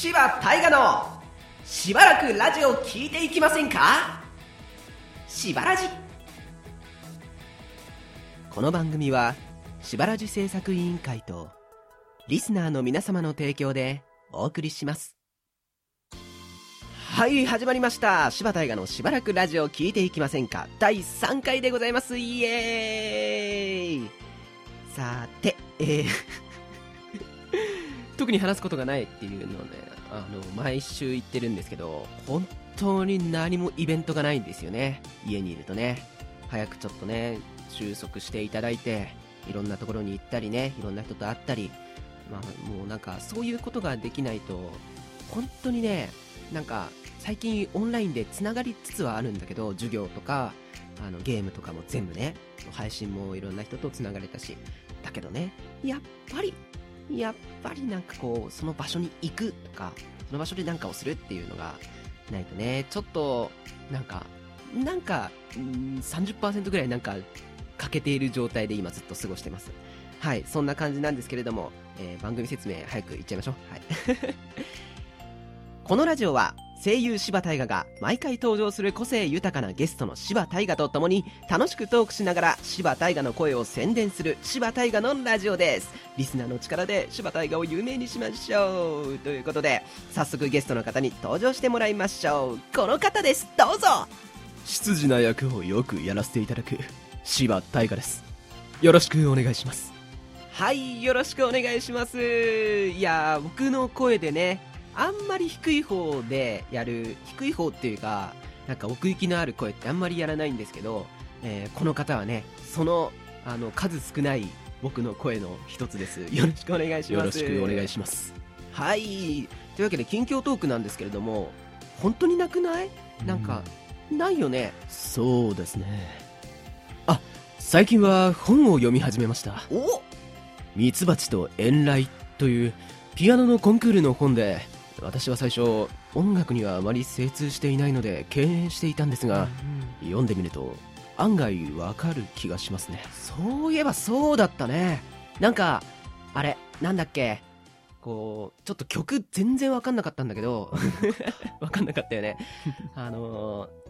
柴大河のしばらくラジオ聞いていきませんか？しばらじ。この番組はしばらじ制作委員会とリスナーの皆様の提供でお送りします。はい始まりました。柴大河のしばらくラジオ聞いていきませんか？第3回でございます。イエーイ。さてえー特に話すことがないっていうのをねあの毎週言ってるんですけど本当に何もイベントがないんですよね。家にいるとね。早くちょっとね収束していただいていろんなところに行ったりねいろんな人と会ったりまあもうなんかそういうことができないと本当にねなんか最近オンラインでつながりつつはあるんだけど授業とかあのゲームとかも全部ね配信もいろんな人とつながれたしだけどねやっぱりやっぱりなんかこうその場所に行くとかその場所で何かをするっていうのがないとねちょっとなんかなんかん30%ぐらいなんか欠けている状態で今ずっと過ごしてます。はいそんな感じなんですけれども、えー番組説明早くいっちゃいましょう。はい。このラジオは声優柴大河が毎回登場する個性豊かなゲストの柴大河と共に楽しくトークしながら柴大河の声を宣伝する柴大河のラジオです。リスナーの力で柴大河を有名にしましょう。ということで早速ゲストの方に登場してもらいましょう。この方です。どうぞ。執事な役をよくやらせていただく柴大河です。よろしくお願いします。はいよろしくお願いします。いやー僕の声でねあんまり低い方でやる低い方っていうかなんか奥行きのある声ってあんまりやらないんですけど、えーこの方はねそのあの数少ない僕の声の一つです。よろしくお願いします。よろしくお願いします。はい。というわけで近況トークなんですけれども本当になくない？なんか、ないよね？そうですね。あ最近は本を読み始めました。おミツバチと遠雷というピアノのコンクールの本で私は最初音楽にはあまり精通していないので敬遠していたんですが、読んでみると案外わかる気がしますね。そういえばそうだったね。なんかあれなんだっけ。こうちょっと曲全然わかんなかったんだけど わかんなかったよね。あのー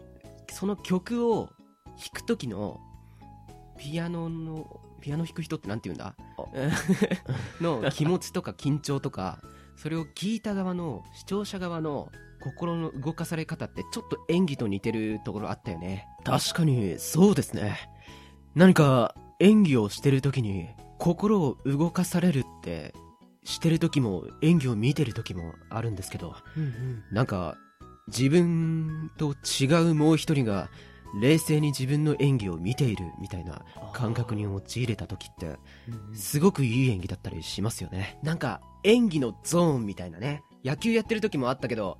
その曲を弾く時のピアノのピアノ弾く人ってなんて言うんだ？の気持ちとか緊張とかそれを聞いた側の視聴者側の心の動かされ方ってちょっと演技と似てるところあったよね。確かにそうですね。何か演技をしてる時に心を動かされるってしてる時も演技を見てる時もあるんですけどうんうん。なんか自分と違うもう一人が冷静に自分の演技を見ているみたいな感覚に陥れた時ってすごくいい演技だったりしますよね。なんか演技のゾーンみたいなね。野球やってる時もあったけど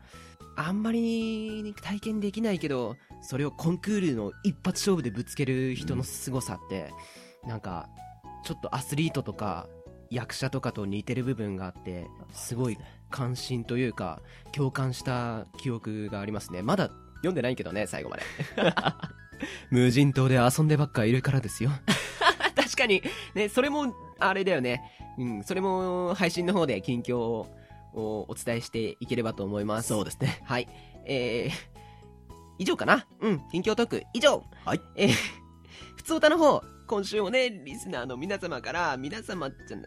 あんまり体験できないけどそれをコンクールの一発勝負でぶつける人の凄さって、なんかちょっとアスリートとか役者とかと似てる部分があってすごい関心というか共感した記憶がありますね。まだ読んでないけどね最後まで。無人島で遊んでばっかいるからですよ。確かに。ねそれもあれだよね。うんそれも配信の方で近況をお伝えしていければと思います。そうですね。はい。えー、以上かな？うん、近況トーク、以上。はい。えー、普通歌の方、今週もね、リスナーの皆様から、皆様じゃな、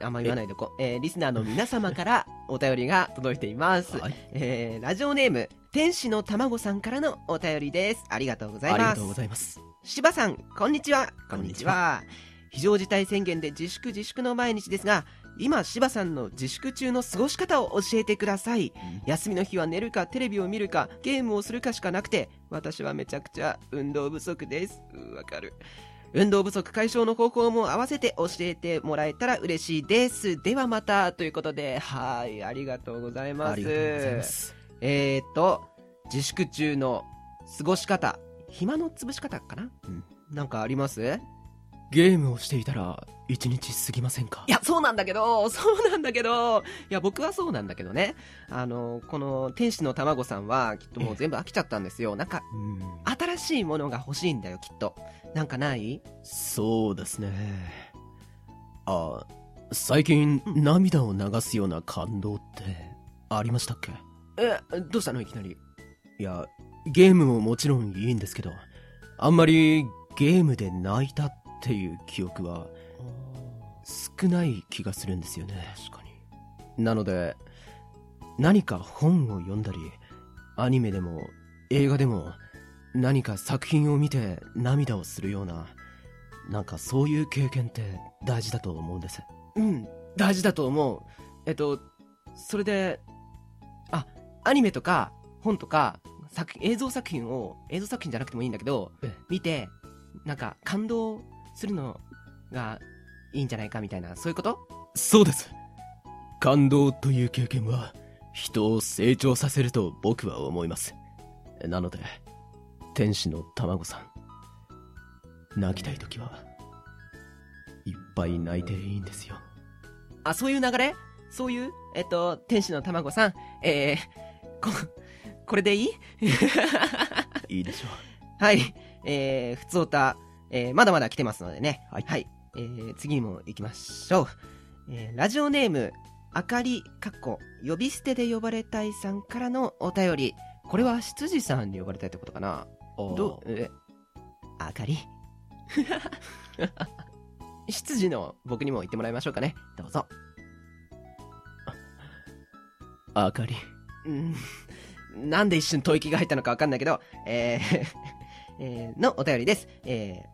あ、あんま言わないでこう、えー、リスナーの皆様からお便りが届いています。はいえー、ラジオネーム、天使の卵さんからのお便りです。ありがとうございますありがとう。ございます柴さん、こんにちは。こんにちは非常事態宣言で自粛自粛の毎日ですが、今、柴さんの自粛中の過ごし方を教えてください。休みの日は寝るかテレビを見るかゲームをするかしかなくて、私はめちゃくちゃ運動不足です。うんわかる。運動不足解消の方法も合わせて教えてもらえたら嬉しいです。ではまた、ということで、はい、ありがとうございます。ありがとうございますえーと、自粛中の過ごし方、暇の潰し方かな、うんなんかあります？ゲームをしていたら一日過ぎませんか？いや、そうなんだけど、そうなんだけど、いや、僕はそうなんだけどね。あの、この天使の卵さんは、きっともう全部飽きちゃったんですよ。なんか、うん。新しいものが欲しいんだよ、きっと。なんかない？そうですね。あ最近涙を流すような感動ってありましたっけ？えどうしたの？いきなり。いやゲームももちろんいいんですけどあんまりゲームで泣いたっていう記憶は少ない気がするんですよね。確かに。なので何か本を読んだりアニメでも映画でも何か作品を見て涙をするようななんかそういう経験って大事だと思うんです。うん大事だと思う。えっとそれであアニメとか本とか作品映像作品を映像作品じゃなくてもいいんだけどええ。見てなんか感動するのがいいんじゃないかみたいなそういうこと？そうです。感動という経験は人を成長させると僕は思います。なので天使の卵さん泣きたい時はいっぱい泣いていいんですよ。あそういう流れ？そういう？えっと天使の卵さん？えー、ここれでいい？いいでしょはい。えー、ふつおた、えー、まだまだ来てますのでね。はい。はい、えー、次にも行きましょう、えー、ラジオネームあかりかっこ呼び捨てで呼ばれたいさんからのお便り。これは執事さんに呼ばれたいってことかな？うどう？えあかり？執事の僕にも言ってもらいましょうかね。どうぞ。あかり。うん。なんで一瞬吐息が入ったのかわかんないけど、えーえーのお便りです。えー、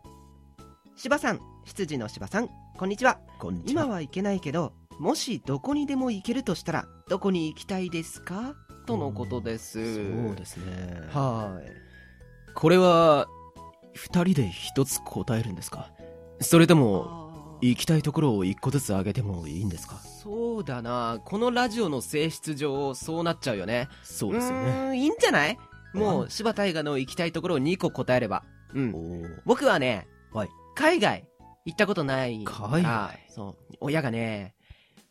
芝さん、執事の芝さん、こんにちは。こんにちは今は行けないけど、もしどこにでも行けるとしたら、どこに行きたいですか？とのことです。そうですねはい。これは二人で一つ答えるんですか？それとも行きたいところを一個ずつ挙げてもいいんですか？そうだな。このラジオの性質上、そうなっちゃうよね。そうですようねいいんじゃない？もあう、柴大河の行きたいところを2個答えれば。うん僕はね、はい海外行ったことない海外？そう親がね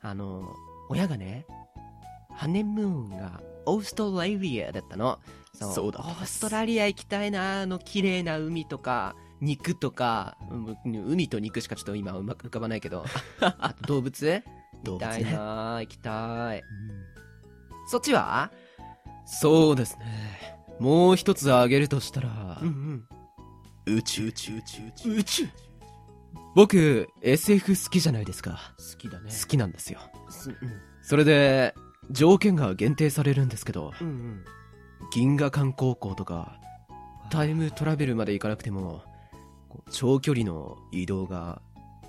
あの親がねハネムーンがオーストラリアだったの。そうそうだオーストラリア行きたいなあの綺麗な海とか肉とかうん海と肉しかちょっと今うまく浮かばないけど。あ あと動物？動物行きたいねなあ行きたい。うん。そっちは？そうですね。もう一つ挙げるとしたら、うん宇宙宇宙。宇宙？宇宙宇宙僕 SF 好きじゃないですか。好きだね。好きなんですよ。すうん。それで条件が限定されるんですけどうんうん。銀河間高校とかタイムトラベルまで行かなくても長距離の移動が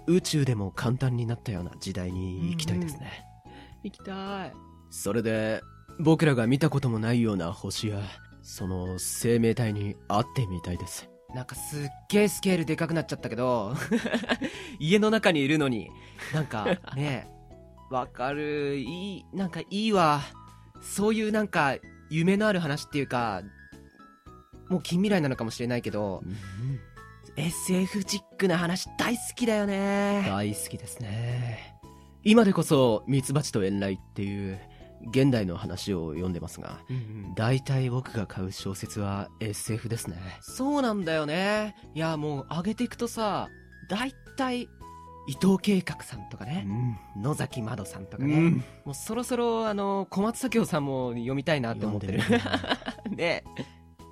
宇宙でも簡単になったような時代に行きたいですね、行きたい。それで僕らが見たこともないような星やその生命体に会ってみたいですなんかすっげえスケールでかくなっちゃったけど 家の中にいるのになんかね わかるいいなんかいいわ。そういうなんか夢のある話っていうかもう近未来なのかもしれないけど SF チックな話大好きだよね。大好きですね。今でこそミツバチと遠雷っていう現代の話を読んでますがうんうん。大体僕が買う小説は SF ですね。そうなんだよね。いやもう上げていくとさ大体伊藤計画さんとかね、野崎まどさんとかね、うん。もうそろそろあの小松左京さんも読みたいなって思ってる。読んで ね。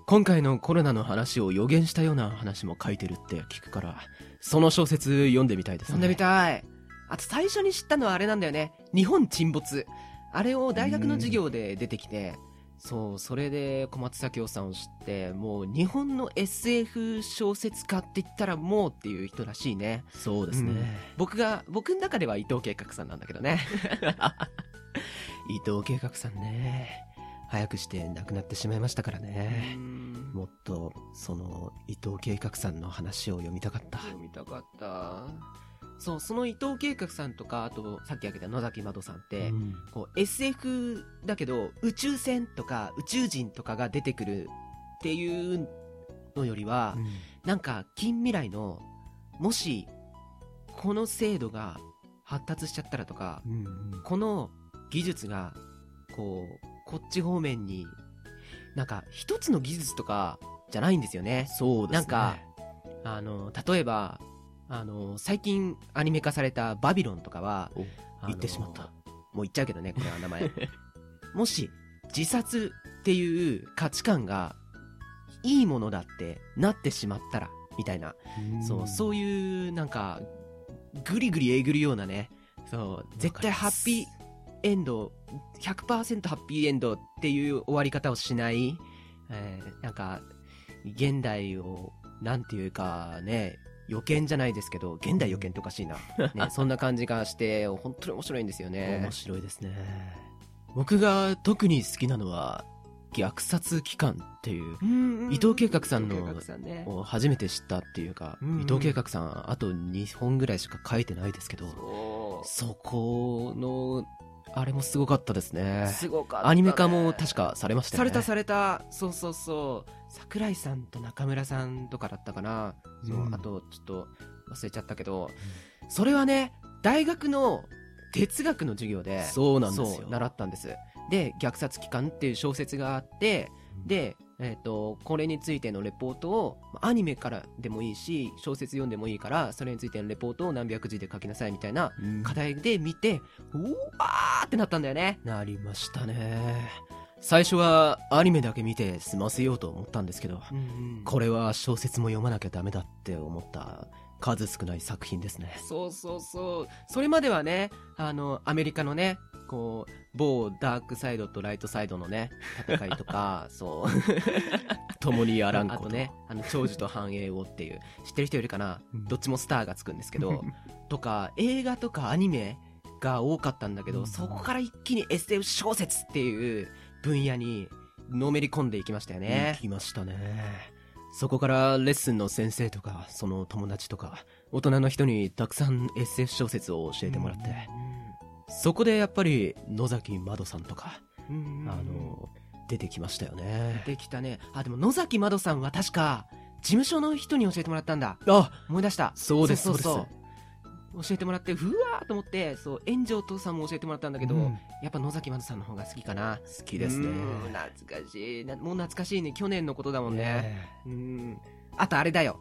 今回のコロナの話を予言したような話も書いてるって聞くからその小説読んでみたいですね。読んでみたい。あと最初に知ったのはあれなんだよね。日本沈没あれを大学の授業で出てきてそうそれで小松左京さんを知ってもう日本の SF 小説家って言ったらもうっていう人らしいね。そうですね、うん。僕が僕の中では伊藤計画さんなんだけどね。伊藤計画さんね。早くして亡くなってしまいましたからね、うん。もっとその伊藤計画さんの話を読みたかった。読みたかったそうその伊藤計画さんとかあとさっき挙げた野崎まどさんって、うん。こう SF だけど宇宙船とか宇宙人とかが出てくるっていうのよりは、なんか近未来のもしこの制度が発達しちゃったらとかうんうん。この技術がこうこっち方面になんか一つの技術とかじゃないんですよね。そうですね。なんかあの例えばあの最近アニメ化された「バビロン」とかは言ってしまった。もう言っちゃうけどねこれは名前。もし自殺っていう価値観がいいものだってなってしまったらみたいな、そうそういうなんかぐりぐりえぐるようなねそう絶対ハッピーエンド100%ハッピーエンドっていう終わり方をしない、えーなんか現代をなんていうかね予見じゃないですけど現代予見っておかしいな、ね、そんな感じがして本当に面白いんですよね。面白いですね。僕が特に好きなのは虐殺機関っていう伊藤計画さんの伊藤計画さんね。を初めて知ったっていうか、うんうん。伊藤計画さんあと2本ぐらいしか書いてないですけどそそこのあれもすごかったですうね。すごかった、ね、アニメ化も確かされましたよね。されたされた。そうそうそう。桜井さんと中村さんとかだったかな、そううん。あとちょっと忘れちゃったけど、それはね大学の哲学の授業でそうなんですよ。そう習ったんです。で「虐殺機関」っていう小説があってで、えー、とこれについてのレポートをまあアニメからでもいいし小説読んでもいいからそれについてのレポートを何百字で書きなさいみたいなうん。課題で見てうわーってなったんだよね。なりましたね。最初はアニメだけ見て済ませようと思ったんですけどこれは小説も読まなきゃダメだって思った数少ない作品ですね。そうそうそう。それまではねあのアメリカのねこう某ダークサイドとライトサイドのね戦いとか そう。共にやらんあこと。ねあの長寿と繁栄をっていう。知ってる人いるかな、うん。どっちもスターがつくんですけど とか映画とかアニメが多かったんだけど、うん。そこから一気に SF 小説っていう分野にのめり込んでいきましたよね。行、きましたね。そこからレッスンの先生とかその友達とか大人の人にたくさん SF 小説を教えてもらって、そこでやっぱり野崎まどさんとか、あの出てきましたよね。できたね。あでも野崎まどさんは確か事務所の人に教えてもらったんだ。あ思い出した。そうですそうそう教えてもらってうわーと思ってそう炎上父さんも教えてもらったんだけど、うん。やっぱ野崎まどさんの方が好きかな。好きですね。うん懐かしい。なもう懐かしいね。去年のことだもんね。ねうん。あとあれだよ。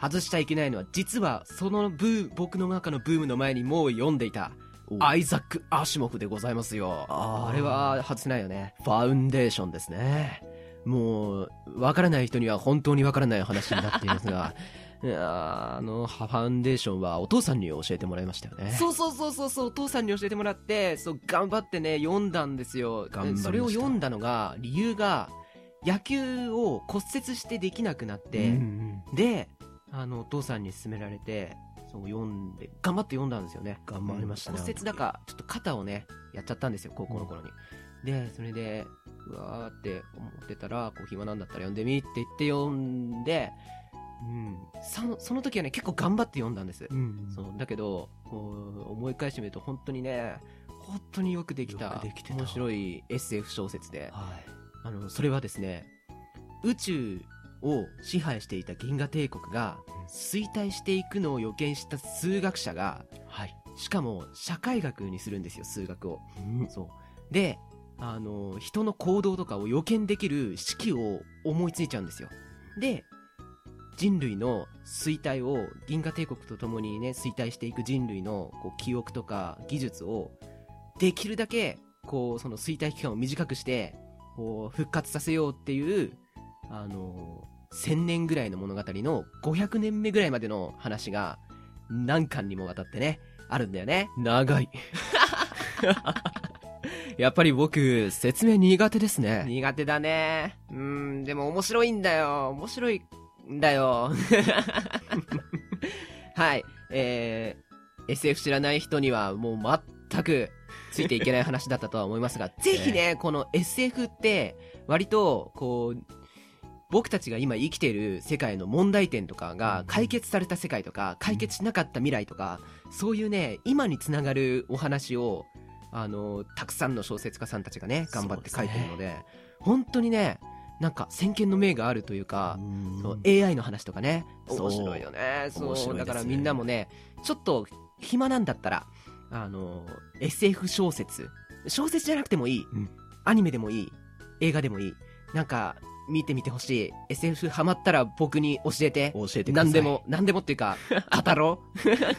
外しちゃいけないのは実はそのブー僕の中のブームの前にもう読んでいた。おアイザック・アシモフでございますよ。あれは外せないよね。ファウンデーションですね。もうわからない人には本当にわからない話になっていますが。あのファウンデーションはお父さんに教えてもらいましたよね。そうそうそうそうそうお父さんに教えてもらってそう頑張ってね読んだんですよ。それを読んだのが理由が野球を骨折してできなくなって、うんうん。であのお父さんに勧められてそう読んで頑張って読んだんですよね。頑張りましたね骨折だかちょっと肩をねやっちゃったんですよ高校の頃に、でそれでうわーって思ってたらこう暇なんだったら読んでみって言って読んでうん。そのその時はね結構頑張って読んだんです、うんそう。だけどこう思い返してみると本当にね本当によくできた面白い SF 小説で。はい。あのそれはですね宇宙を支配していた銀河帝国が衰退していくのを予見した数学者がはい。しかも社会学にするんですよ数学を。うん。そう。であの人の行動とかを予見できる式を思いついちゃうんですよ。で人類の衰退を銀河帝国とともにね衰退していく人類のこう記憶とか技術をできるだけこうその衰退期間を短くしてこう復活させようっていうあの1000年ぐらいの物語の500年目ぐらいまでの話が何巻にもわたってねあるんだよね。長い。やっぱり僕説明苦手ですね。苦手だね。うんでも面白いんだよ。面白いんだよ。はい。えー、SF 知らない人にはもう全くついていけない話だったとは思いますがぜひねこの SF って割とこう僕たちが今生きている世界の問題点とかが解決された世界とか解決しなかった未来とかそういうね今につながるお話をあのたくさんの小説家さんたちがね頑張って書いてるので本当にねなんか先見の明があるというか、そう AI の話とかね。面白いよね。そうね。だからみんなもねちょっと暇なんだったらあの SF 小説。小説じゃなくてもいい、うん。アニメでもいい。映画でもいい。なんか見てみてほしい。SF ハマったら僕に教えて。教えてください。何でも何でもっていうか 語ろ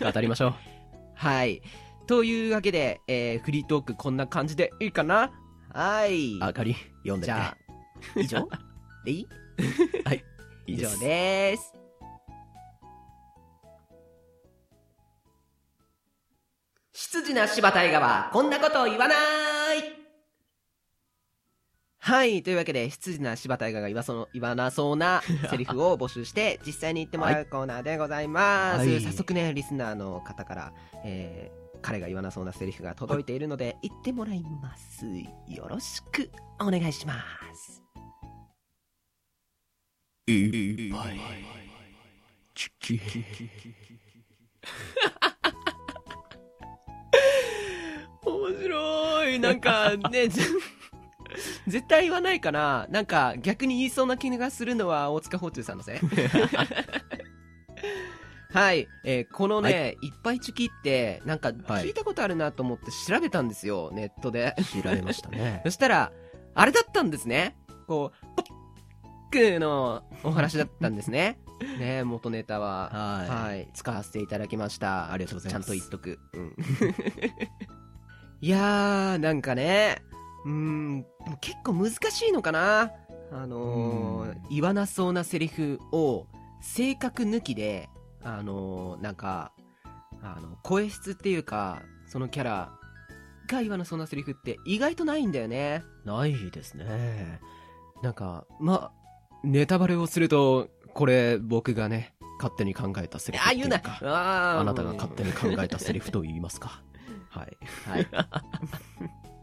う。語りましょう。はい。というわけで、えーフリートークこんな感じでいいかな？はい。あかり、読んでね。じゃあ、以上？でいい？はい。いい以上です。執事な柴大河はこんなことを言わないはい。というわけで、執事な柴大河が言わその言わなそうな セリフを募集して、実際に言ってもらうコーナーでございます。はい早速ね、リスナーの方から、えー、彼が言わなそうなセリフが届いているので、言ってもらいます。よろしくお願いします。いっぱい。チキ。面白いなんかねぜ 絶対言わないかななんか逆に言いそうな気がするのは大塚芳忠さんのせい。はい、えーこのね、い、っぱいチュキってなんかはい。聞いたことあるなと思って調べたんですよネットで。知られましたね。そ。したらあれだったんですね。こうポックのお話だったんですね。ね元ネタは。ははい、使わせていただきました。ありがとうございます。ちゃんと言っとく。うん。いやー、なんかね、うーん、結構難しいのかな。あのーうん言わなそうなセリフを、性格抜きで、あのーなんか、あの、声質っていうか、そのキャラが言わなそうなセリフって意外とないんだよね。い。ないですね。なんか、ま、ネタバレをすると、これ僕がね、勝手に考えたセリフあ、ってい言うな。かああなたが勝手に考えたセリフと言いますか。はい。はい。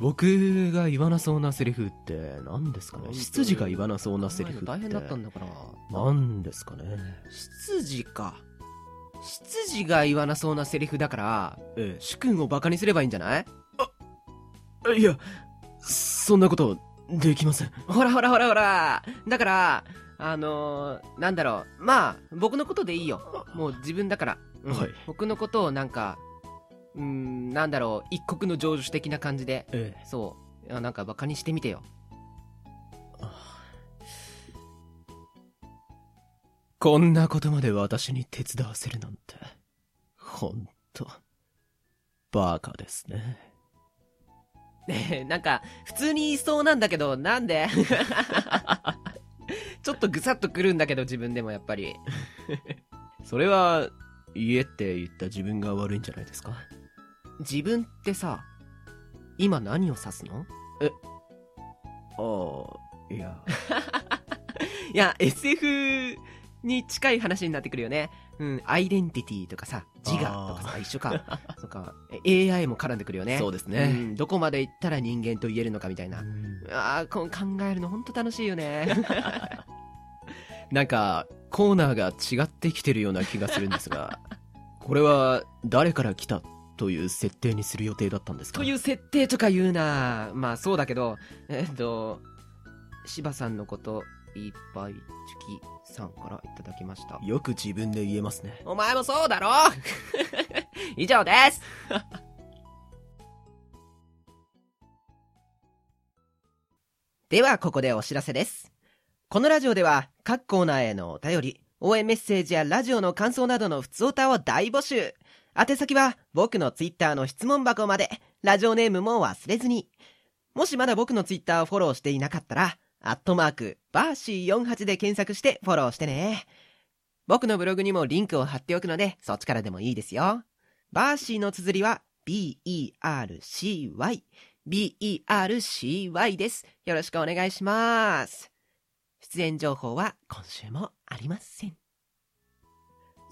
僕が言わなそうなセリフって何ですかね？執事が言わなそうなセリフって大変だったんだから。何ですかね？執事か。執事が言わなそうなセリフだから、え主君をバカにすればいいんじゃない？え。いや、そんなことできません。ほらほらほらほら。だから、あのー、なんだろう。まあ、僕のことでいいよ。もう自分だから。うんはい僕のことをなんか、うーん、なんだろう。一国の成就的な感じで、ええ。そう。なんかバカにしてみてよ。こんなことまで私に手伝わせるなんて、ほんと、バカですね。ねえ、なんか、普通に言いそうなんだけど、なんで？ちょっとぐさっとくるんだけど、自分でもやっぱり。それは、家って言った自分が悪いんじゃないですか？自分ってさ、今何を指すの？ああ、いや。いや、SF に近い話になってくるよね。うん、アイデンティティとかさ、自我とかさ、一緒か。そっか、え AI も絡んでくるよね。そうですねんどこまで行ったら人間と言えるのかみたいな。ああ、考えるのほんと楽しいよね。なんか、コーナーが違ってきてるような気がするんですが、これは誰から来たという設定にする予定だったんですか？という設定とか言うなまあそうだけど、えっと、柴さんのこと、いっぱいチュキさんからいただきました。よく自分で言えますね。お前もそうだろ？以上です では、ここでお知らせです。このラジオでは、各コーナーへのお便り、応援メッセージやラジオの感想などの普通歌を大募集。宛先は、僕のツイッターの質問箱まで、ラジオネームも忘れずに。もしまだ僕のツイッターをフォローしていなかったら、アットマーク、バーシー48で検索してフォローしてね。僕のブログにもリンクを貼っておくので、そっちからでもいいですよ。バーシーの綴りは B-E-R-C-Y。B-E-R-C-Y です。よろしくお願いします。出演情報は今週もありません。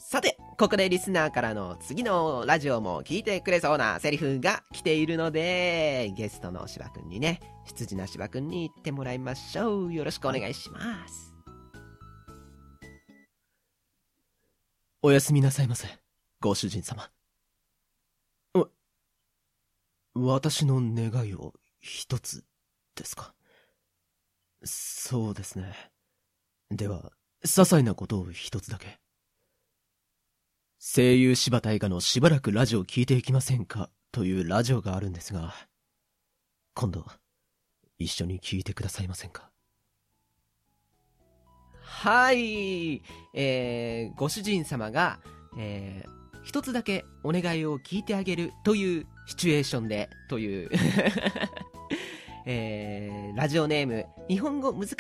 さて、ここでリスナーからの次のラジオも聞いてくれそうなセリフが来ているので、ゲストの芝くんにね、羊な芝くんに言ってもらいましょう。よろしくお願いします。おやすみなさいませ、ご主人様。わ、私の願いを一つですか？そうですね。では、些細なことを一つだけ。声優柴田映画のしばらくラジオ聞いていきませんか？というラジオがあるんですが、今度、一緒に聞いてくださいませんか？はい。えー、ご主人様が、えー、一つだけお願いを聞いてあげるというシチュエーションでという えー、ラジオネーム日本語難しい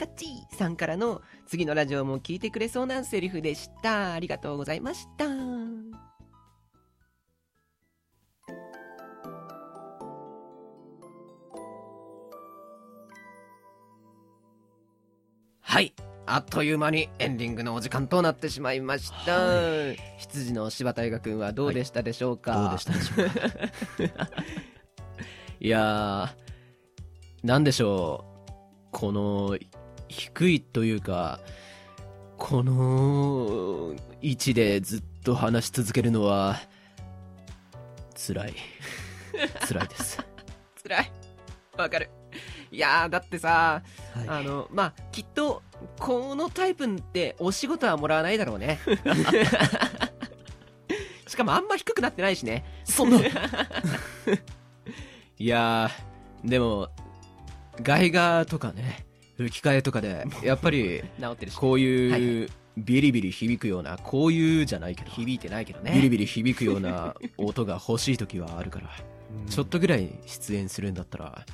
さんからの次のラジオも聞いてくれそうなセリフでした。ありがとうございました。はいあっという間にエンディングのお時間となってしまいました、はい羊の柴大河君はどうでしたでしょうか、どうでしたでしょうか？いやー、なんでしょう。この、低いというか、この位置でずっと話し続けるのは、辛い。辛いです。辛い。わかる。いやー、だってさ、あの、まあ、きっと、このタイプってお仕事はもらわないだろうね。しかもあんま低くなってないしね。そんな いやー、でも、外画とかね、吹き替えとかで、やっぱり、治ってるし。こうはいい。う、ビリビリ響くような、こういうじゃないけど、響いてないけどね。ビリビリ響くような 音が欲しい時はあるから、ちょっとぐらい出演するんだったら、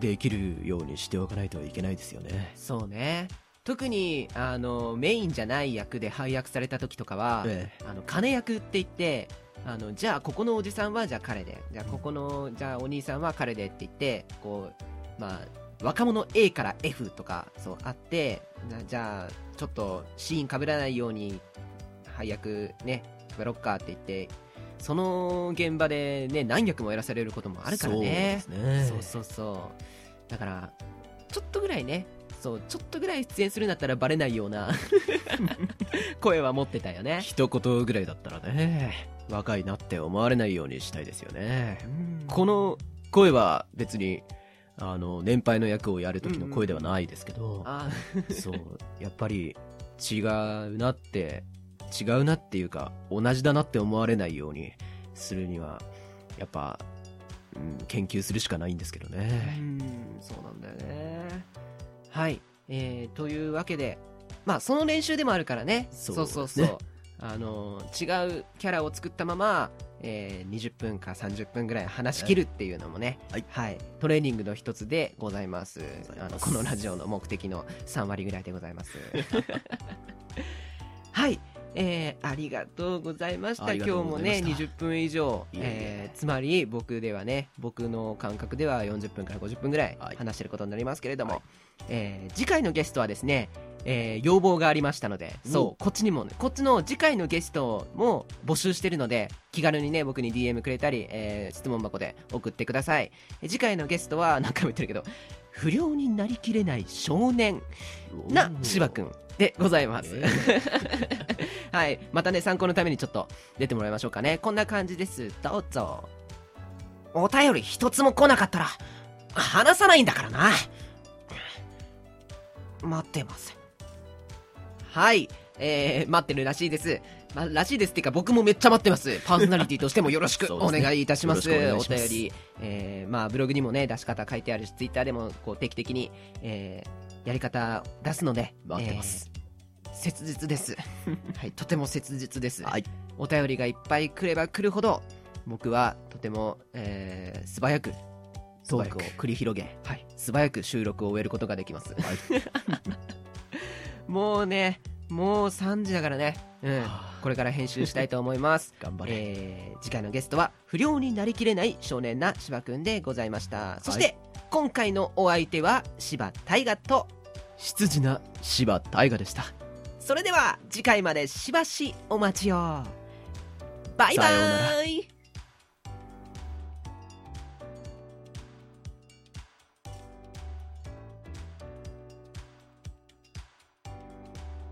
できるようにしておかないといけないですよね。そうね。特に、あの、メインじゃない役で配役された時とかは、えあの金役って言ってあのじゃあここのおじさんはじゃあ彼でじゃあここのじゃあお兄さんは彼でって言ってこうまあ若者 A から F とかそうあってなじゃあちょっとシーンかぶらないように配役ねかぶろっかって言ってその現場でね何役もやらされることもあるからね。そうね。そうそうそう。だからちょっとぐらいねそうちょっとぐらい出演するんだったらバレないような 声は持ってたよね。一言ぐらいだったらね若いなって思われないようにしたいですよね。この声は別にあの年配の役をやる時の声ではないですけど、あそうやっぱり違うなって違うなっていうか同じだなって思われないようにするにはやっぱ、うん、研究するしかないんですけどうね、んそうなんだよね。はい。えー、というわけでまあその練習でもあるからね。そうそうそう。そうあの違うキャラを作ったまま、えー20分か30分ぐらい話し切るっていうのもね、はい。トレーニングの一つでございます。ございます。あのこのラジオの目的の3割ぐらいでございます。はいえーありがとうございました。今日もねうございました。20分以上、いえいえ。えーつまり僕ではね僕の感覚では40分から50分ぐらいはい。話してることになりますけれども、はい。えー次回のゲストはですね、えー要望がありましたのでそうこっちにもねこっちの次回のゲストも募集してるので気軽にね僕に DM くれたり、えー質問箱で送ってください。え次回のゲストは 何回も言ってるけど不良になりきれない少年な芝くんでございます、えはい。またね参考のためにちょっと出てもらいましょうかね。こんな感じです。どうぞ。お便り一つも来なかったら話さないんだからな。待ってます。はい。えー、待ってるらしいです。ま、らしいですっていうか僕もめっちゃ待ってます。パーソナリティとしてもよろしく お願いいたします。よろしくおます。便り、えーまあ、ブログにもね出し方書いてあるしツイッターでもこう定期的に、えーやり方出すので待ってます、えー切実です。はいとても切実です、はい。お便りがいっぱい来れば来るほど僕はとても、えー素早くトークを繰り広げ、はい、素早く収録を終えることができます、もうねもう3時だからね、うん、これから編集したいと思います。頑張れ、えー次回のゲストは不良になりきれない少年な芝くんでございました。そして、今回のお相手は芝大河と羊な柴大河でしたそれでは次回までしばしお待ちを。バイバーイ